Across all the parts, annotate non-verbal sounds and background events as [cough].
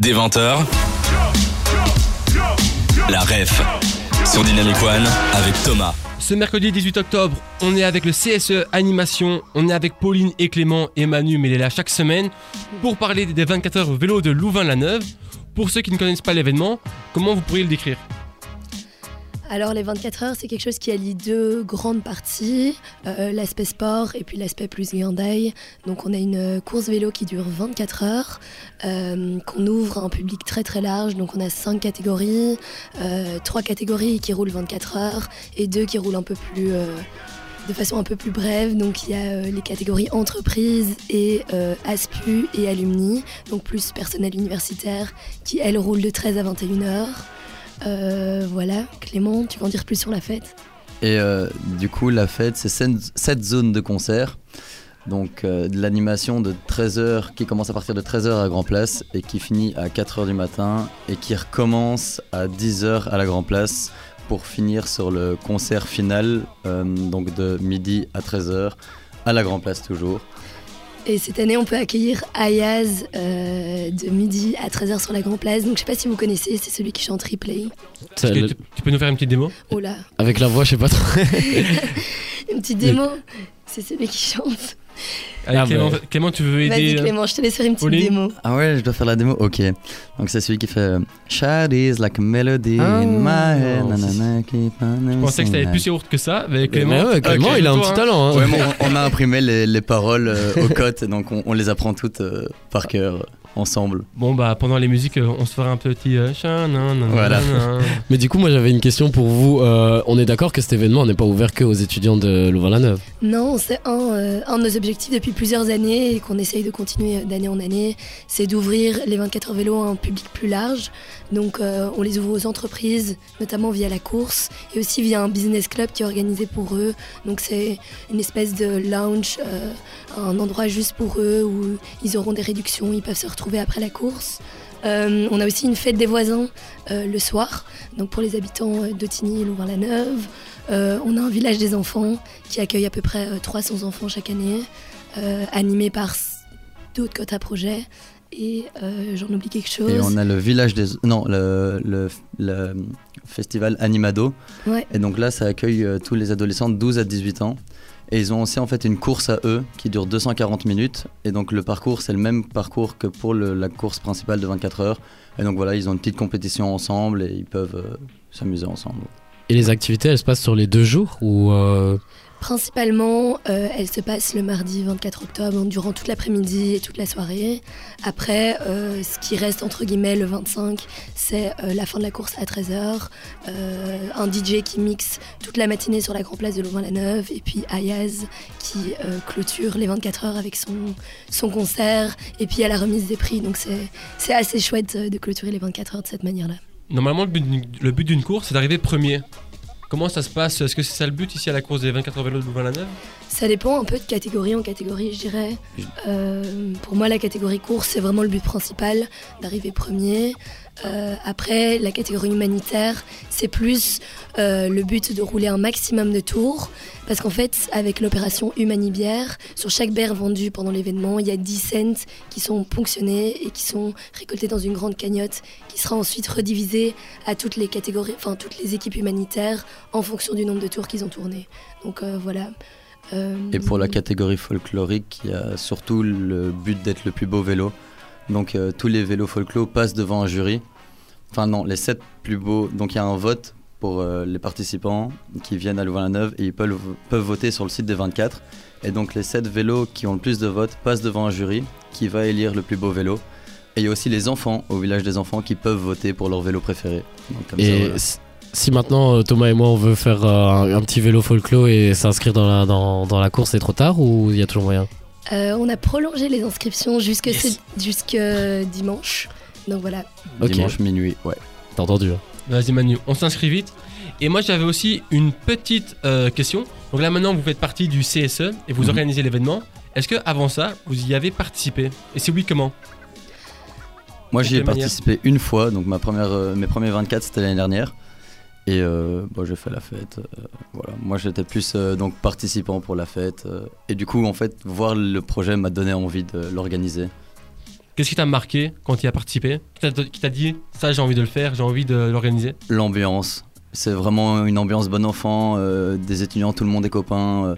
Des 20h, la ref sur Dynamic One avec Thomas. Ce mercredi 18 octobre, on est avec le CSE Animation, on est avec Pauline et Clément et Manu, mais il est là chaque semaine pour parler des 24 heures vélo de Louvain-la-Neuve. Pour ceux qui ne connaissent pas l'événement, comment vous pourriez le décrire? Alors les 24 heures, c'est quelque chose qui allie deux grandes parties, euh, l'aspect sport et puis l'aspect plus Hyundai. Donc on a une course vélo qui dure 24 heures, euh, qu'on ouvre à un public très très large. Donc on a cinq catégories, euh, trois catégories qui roulent 24 heures et deux qui roulent un peu plus... de façon un peu plus brève, donc il y a les catégories entreprises et ASPU et alumni, donc plus personnel universitaire, qui elles roulent de 13 à 21 heures. Euh, voilà, Clément, tu veux en dire plus sur la fête? Et euh, du coup, la fête, c'est 7 zones de concert. Donc euh, de l'animation de 13h qui commence à partir de 13h à Grand Place et qui finit à 4h du matin et qui recommence à 10h à la Grand Place pour finir sur le concert final, donc de midi à 13h à la Grand Place toujours. Et cette année, on peut accueillir Ayaz euh, de midi à 13h sur la Grand Place. Donc je sais pas si vous connaissez, c'est celui qui chante Replay. Tu peux nous faire une petite démo Oh là, Avec la voix, je sais pas trop. [laughs] une petite démo, c'est celui qui chante. Allez, Ah, Clément, bah. Clément, tu veux aider Vas-y euh, Clément, je te laisse faire une petite Pauline démo. Ah ouais, je dois faire la démo Ok. Donc c'est celui qui fait euh, Shout is like a melody Ah, in my head. non, nanana, keep on Je pensais que c'était singing. plus yaourt que ça, mais Clément, Mais ouais, Clément, il a un toi, petit hein. talent. Hein. Ouais, on, on a imprimé les, les paroles euh, aux cotes, donc on, on les apprend toutes euh, par cœur euh, ensemble. Bon bah pendant les musiques, euh, on se fera un petit. euh, Voilà. [laughs] Mais du coup, moi, j'avais une question pour vous. Euh, on est d'accord que cet événement n'est pas ouvert que aux étudiants de Louvain-la-Neuve? Non, c'est un, euh, un de nos objectifs depuis plusieurs années et qu'on essaye de continuer d'année en année, c'est d'ouvrir les 24 heures vélo à un public plus large. Donc euh, on les ouvre aux entreprises, notamment via la course et aussi via un business club qui est organisé pour eux. Donc c'est une espèce de lounge, euh, un endroit juste pour eux où ils auront des réductions, ils peuvent se retrouver après la course. Euh, on a aussi une fête des voisins euh, le soir, donc pour les habitants euh, d'Otigny et Louvain-la-Neuve. Euh, on a un village des enfants qui accueille à peu près euh, 300 enfants chaque année, animé par d'autres quotas projets. Et j'en oublie quelque chose. Et on a le village des. Non, le, le, le festival Animado. Ouais. Et donc là, ça accueille tous les adolescents de 12 à 18 ans. Et ils ont aussi en fait une course à eux qui dure 240 minutes. Et donc le parcours, c'est le même parcours que pour la course principale de 24 heures. Et donc voilà, ils ont une petite compétition ensemble et ils peuvent euh, s'amuser ensemble. Et les activités, elles se passent sur les deux jours ou euh, Principalement, euh, elle se passe le mardi 24 octobre durant toute l'après-midi et toute la soirée. Après, euh, ce qui reste entre guillemets le 25, c'est euh, la fin de la course à 13h. un DJ qui mixe toute la matinée sur la grande place de Louvain-la-Neuve. Et puis Ayaz qui clôture les 24 heures avec son, son concert. Et puis à la remise des prix. Donc c'est assez chouette de clôturer les 24 heures de cette manière-là. Normalement, le but d'une- course, c'est d'arriver premier. Comment ça se passe? Est-ce que c'est ça le but ici à la course des 24 heures vélo de Louvain-la-Neuve Ça dépend un peu de catégorie en catégorie, je dirais. Euh, pour moi, la catégorie course, c'est vraiment le but principal, d'arriver premier. Euh, après, la catégorie humanitaire, c'est plus euh, le but de rouler un maximum de tours. Parce qu'en fait, avec l'opération Humanibière, sur chaque bière vendue pendant l'événement, il y a 10 cents qui sont ponctionnés et qui sont récoltés dans une grande cagnotte qui sera ensuite redivisée à toutes les catégories, enfin toutes les équipes humanitaires en fonction du nombre de tours qu'ils ont tourné. Donc euh, voilà. Et pour la catégorie folklorique, il y a surtout le but d'être le plus beau vélo. Donc tous les vélos folklore passent devant un jury. Enfin non, les 7 plus beaux. Donc il y a un vote pour euh, les participants qui viennent à Louvain-la-Neuve et ils peuvent, peuvent voter sur le site des 24. Et donc les 7 vélos qui ont le plus de votes passent devant un jury qui va élire le plus beau vélo. Et il y a aussi les enfants au village des enfants qui peuvent voter pour leur vélo préféré. Donc, comme ça, Et voilà. si- maintenant euh, Thomas et moi on veut faire euh, un, petit vélo folklore et s'inscrire dans la, dans, dans la course, c'est trop tard ou il y a toujours moyen? Euh, on a prolongé les inscriptions jusque, Yes. jusque dimanche. Donc voilà. Ok. Dimanche minuit, ouais. T'as entendu hein Vas-y Manu, on s'inscrit vite. Et moi j'avais aussi une petite euh, question. Donc là maintenant vous faites partie du CSE et vous Mhm. organisez l'événement. Est-ce que avant ça vous y avez participé? Et si oui comment? Moi, j'y ai manière? participé une fois, donc ma première, euh, mes premiers 24 c'était l'année dernière. Et euh, bon, j'ai fait la fête. euh, voilà. Moi, j'étais plus euh, donc participant pour la fête. euh, et du coup, en fait, voir le projet m'a donné envie de l'organiser. Qu'est-ce qui t'a marqué quand tu y as participé Qui t'a- dit ça j'ai envie de le faire, j'ai envie de l'organiser? L'ambiance. C'est vraiment une ambiance bon enfant. euh, des étudiants, tout le monde est copain. euh,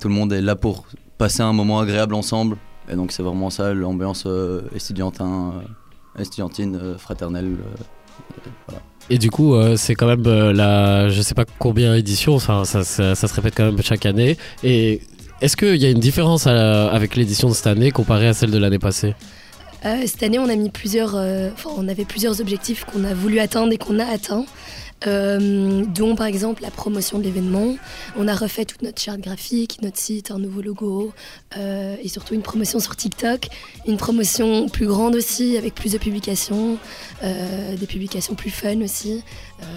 tout le monde est là pour passer un moment agréable ensemble. Et donc c'est vraiment ça, l'ambiance euh, euh, estudiantine, euh, fraternelle. euh, Et du coup, euh, c'est quand même euh, la, je sais pas combien éditions, enfin, ça, ça, ça se répète quand même chaque année. Et est-ce qu'il y a une différence à- avec l'édition de cette année comparée à celle de l'année passée? Euh, cette année, on a mis plusieurs, euh, on avait plusieurs objectifs qu'on a voulu atteindre et qu'on a atteints, euh, dont par exemple la promotion de l'événement. On a refait toute notre charte graphique, notre site, un nouveau logo euh, et surtout une promotion sur TikTok, une promotion plus grande aussi avec plus de publications, des publications plus fun aussi.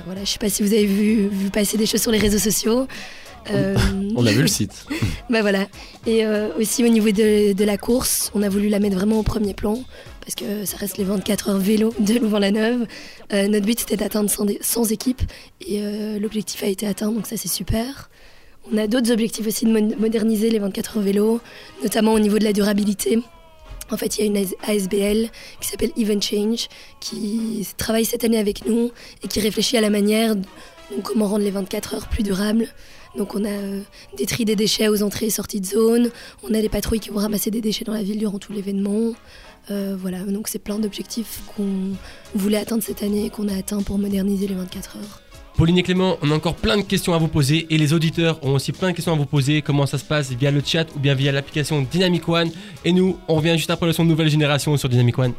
Voilà, je sais pas si vous avez vu passer des choses sur les réseaux sociaux. Euh, On a vu le site. [laughs] bah voilà. Et euh, aussi au niveau de, de la course, on a voulu la mettre vraiment au premier plan parce que ça reste les 24 heures vélo de Louvain-la-Neuve. Euh, notre but c'était d'atteindre 100, dé- 100 équipes et l'objectif a été atteint donc ça c'est super. On a d'autres objectifs aussi de moderniser les 24 heures vélo, notamment au niveau de la durabilité. En fait, il y a une AS- ASBL qui s'appelle Event Change qui travaille cette année avec nous et qui réfléchit à la manière donc, comment rendre les 24 heures plus durables. Donc on a euh, des tri des déchets aux entrées et sorties de zone, on a les patrouilles qui vont ramasser des déchets dans la ville durant tout l'événement. Euh, voilà, donc c'est plein d'objectifs qu'on voulait atteindre cette année et qu'on a atteint pour moderniser les 24 heures. Pauline et Clément, on a encore plein de questions à vous poser et les auditeurs ont aussi plein de questions à vous poser. Comment ça se passe via le chat ou bien via l'application Dynamic One? Et nous, on revient juste après le son de nouvelle génération sur Dynamic One.